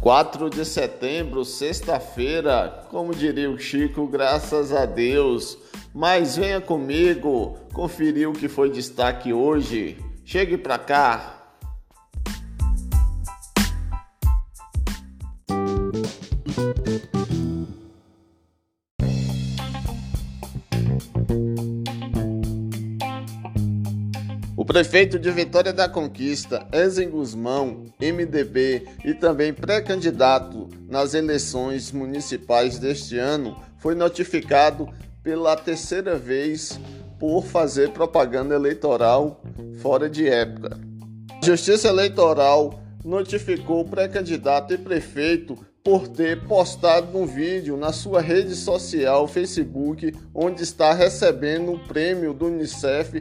4 de setembro, sexta-feira, como diria o Chico, graças a Deus. Mas venha comigo conferir o que foi destaque hoje. Chegue para cá. Prefeito de Vitória da Conquista, Enzen Guzmão, MDB e também pré-candidato nas eleições municipais deste ano, foi notificado pela terceira vez por fazer propaganda eleitoral fora de época. A Justiça Eleitoral notificou o pré-candidato e prefeito por ter postado um vídeo na sua rede social Facebook onde está recebendo um prêmio do Unicef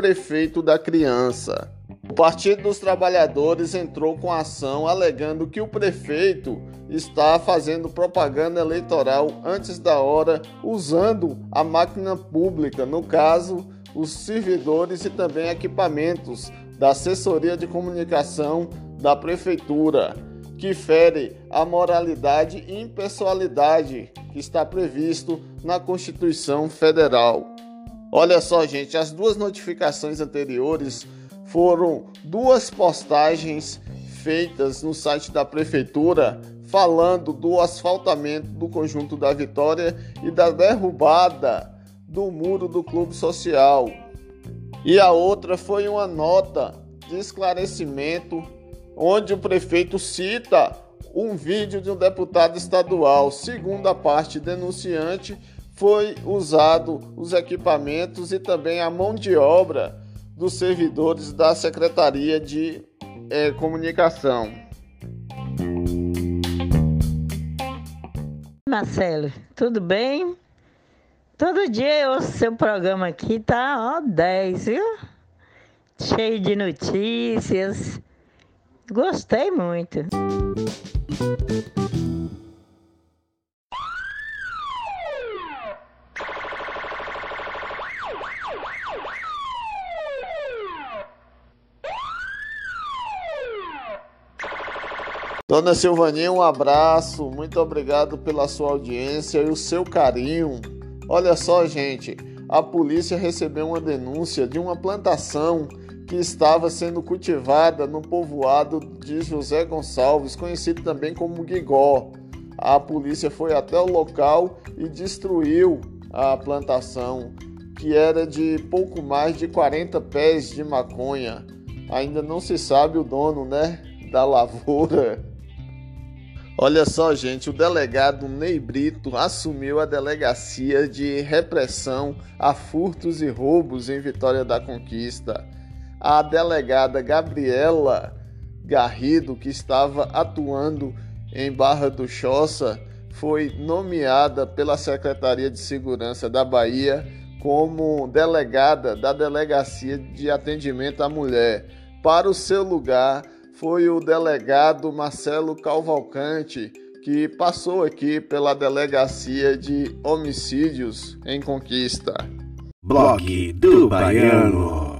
prefeito da criança. O Partido dos Trabalhadores entrou com ação alegando que o prefeito está fazendo propaganda eleitoral antes da hora usando a máquina pública, no caso, os servidores e também equipamentos da assessoria de comunicação da prefeitura, que fere a moralidade e impessoalidade que está previsto na Constituição Federal. Olha só, gente, as duas notificações anteriores foram duas postagens feitas no site da prefeitura falando do asfaltamento do conjunto da Vitória e da derrubada do muro do clube social. E a outra foi uma nota de esclarecimento onde o prefeito cita um vídeo de um deputado estadual. Segundo a parte denunciante, foi usado os equipamentos e também a mão de obra dos servidores da Secretaria de é, Comunicação. Marcelo, tudo bem? Todo dia eu ouço seu programa aqui, tá ó 10, viu? Cheio de notícias. Gostei muito. Dona Silvaninha, um abraço, muito obrigado pela sua audiência e o seu carinho. Olha só, gente, a polícia recebeu uma denúncia de uma plantação que estava sendo cultivada no povoado de José Gonçalves, conhecido também como Guigó. A polícia foi até o local e destruiu a plantação, que era de pouco mais de 40 pés de maconha. Ainda não se sabe o dono, né, da lavoura. Olha só, gente, o delegado Ney Brito assumiu a delegacia de repressão a furtos e roubos em Vitória da Conquista. A delegada Gabriela Garrido, que estava atuando em Barra do Choça, foi nomeada pela Secretaria de Segurança da Bahia como delegada da Delegacia de Atendimento à Mulher. Para o seu lugar, foi o delegado Marcelo Calvalcante, que passou aqui pela Delegacia de Homicídios em Conquista. Blog do Baiano.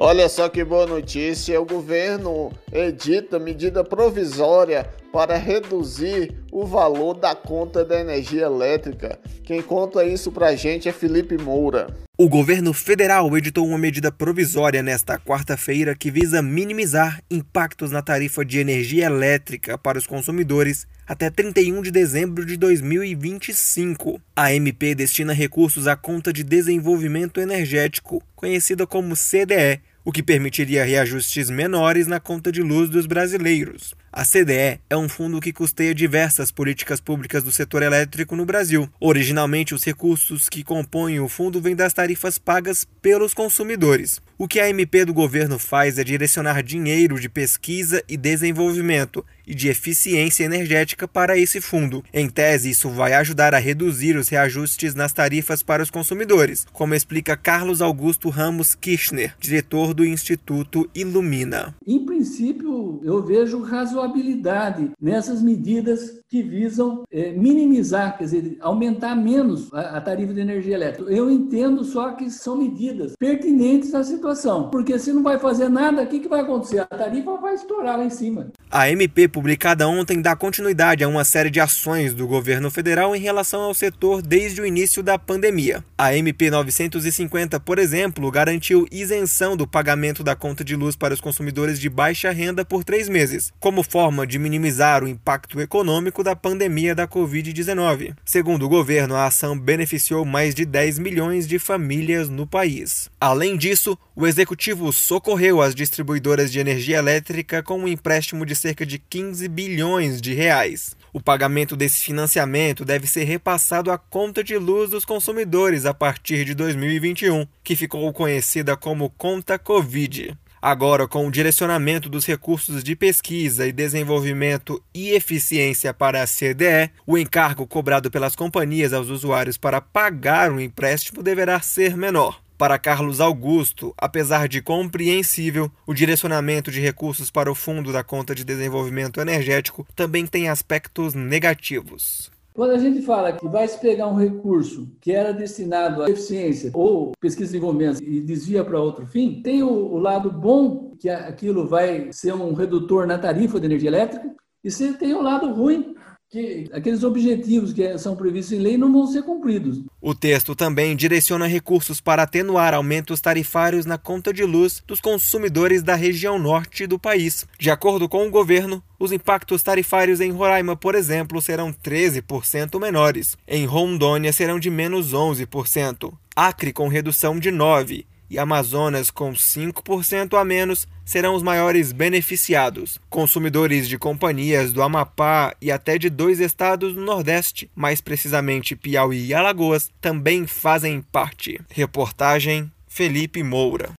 Olha só que boa notícia: o governo edita medida provisória para reduzir o valor da conta da energia elétrica. Quem conta isso pra gente é Felipe Moura. O governo federal editou uma medida provisória nesta quarta-feira que visa minimizar impactos na tarifa de energia elétrica para os consumidores até 31 de dezembro de 2025. A MP destina recursos à Conta de Desenvolvimento Energético, conhecida como CDE, o que permitiria reajustes menores na conta de luz dos brasileiros. A CDE é um fundo que custeia diversas políticas públicas do setor elétrico no Brasil. Originalmente, os recursos que compõem o fundo vêm das tarifas pagas pelos consumidores. O que a MP do governo faz é direcionar dinheiro de pesquisa e desenvolvimento e de eficiência energética para esse fundo. Em tese, isso vai ajudar a reduzir os reajustes nas tarifas para os consumidores, como explica Carlos Augusto Ramos Kirchner, diretor do Instituto Ilumina. Em princípio, eu vejo razoabilidade nessas medidas que visam é, minimizar, quer dizer, aumentar menos a, a tarifa de energia elétrica. Eu entendo só que são medidas pertinentes à situação situação. Porque se não vai fazer nada, o que, que vai acontecer? A tarifa vai estourar lá em cima. A MP, publicada ontem, dá continuidade a uma série de ações do governo federal em relação ao setor desde o início da pandemia. A MP 950, por exemplo, garantiu isenção do pagamento da conta de luz para os consumidores de baixa renda por três meses, como forma de minimizar o impacto econômico da pandemia da Covid-19. Segundo o governo, a ação beneficiou mais de 10 milhões de famílias no país. Além disso, o executivo socorreu as distribuidoras de energia elétrica com um empréstimo de cerca de 15 bilhões de reais. O pagamento desse financiamento deve ser repassado à conta de luz dos consumidores a partir de 2021, que ficou conhecida como Conta Covid. Agora, com o direcionamento dos recursos de pesquisa e desenvolvimento e eficiência para a CDE, o encargo cobrado pelas companhias aos usuários para pagar o empréstimo deverá ser menor. Para Carlos Augusto, apesar de compreensível, o direcionamento de recursos para o Fundo da Conta de Desenvolvimento Energético também tem aspectos negativos. Quando a gente fala que vai se pegar um recurso que era destinado à eficiência ou pesquisa e desenvolvimento e desvia para outro fim, tem o, o, lado bom, que aquilo vai ser um redutor na tarifa de energia elétrica, e você tem o lado ruim, que aqueles objetivos que são previstos em lei não vão ser cumpridos. O texto também direciona recursos para atenuar aumentos tarifários na conta de luz dos consumidores da região norte do país. De acordo com o governo, os impactos tarifários em Roraima, por exemplo, serão 13% menores. Em Rondônia serão de menos 11%. Acre com redução de 9% e Amazonas, com 5% a menos, serão os maiores beneficiados. Consumidores de companhias do Amapá e até de dois estados do Nordeste, mais precisamente Piauí e Alagoas, também fazem parte. Reportagem Felipe Moura.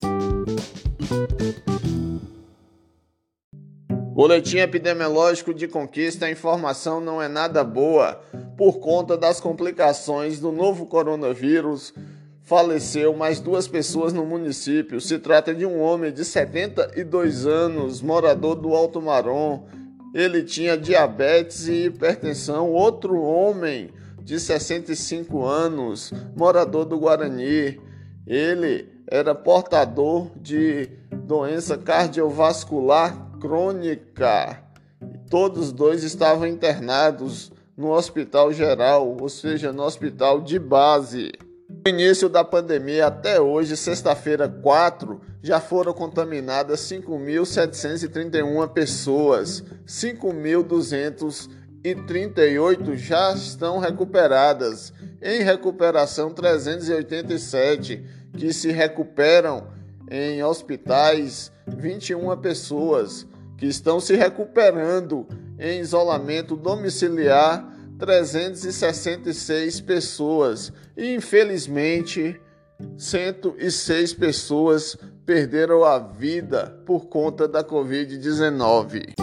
Boletim epidemiológico de conquista, a informação não é nada boa por conta das complicações do novo coronavírus faleceu mais duas pessoas no município. Se trata de um homem de 72 anos, morador do Alto Marom. Ele tinha diabetes e hipertensão. Outro homem de 65 anos, morador do Guarani. Ele era portador de doença cardiovascular crônica. Todos dois estavam internados no hospital geral, ou seja, no hospital de base. No início da pandemia até hoje, sexta-feira 4, já foram contaminadas 5.731 pessoas. 5.238 já estão recuperadas. Em recuperação, 387 que se recuperam em hospitais, 21 pessoas que estão se recuperando em isolamento domiciliar 366 pessoas e infelizmente 106 pessoas perderam a vida por conta da Covid-19.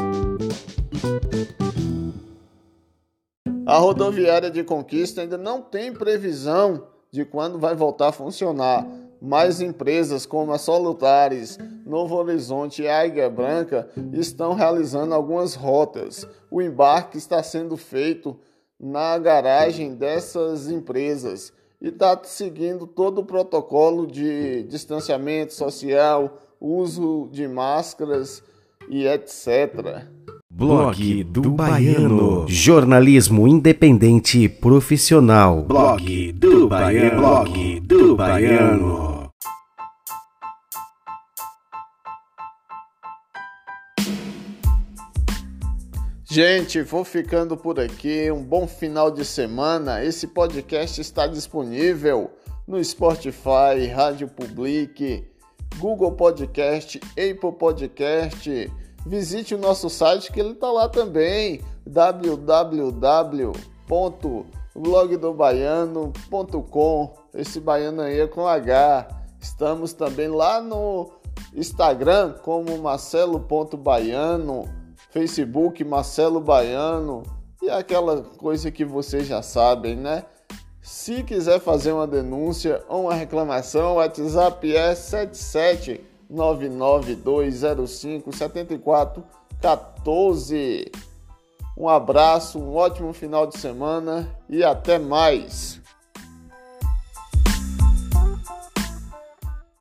A rodoviária de Conquista ainda não tem previsão de quando vai voltar a funcionar. Mais empresas como a Solutares, Novo Horizonte e Águia Branca estão realizando algumas rotas. O embarque está sendo feito na garagem dessas empresas e está seguindo todo o protocolo de distanciamento social, uso de máscaras e etc. Blog do Baiano. Jornalismo independente profissional. Blog do Baiano. Blog do Baiano. Gente, vou ficando por aqui. Um bom final de semana. Esse podcast está disponível no Spotify, Rádio Public, Google Podcast, Apple Podcast. Visite o nosso site que ele está lá também, www.blogdobaiano.com. Esse baiano aí é com H. Estamos também lá no Instagram como marcelo.baiano Facebook Marcelo Baiano e aquela coisa que vocês já sabem, né? Se quiser fazer uma denúncia ou uma reclamação, o WhatsApp é 77992057414. Um abraço, um ótimo final de semana e até mais.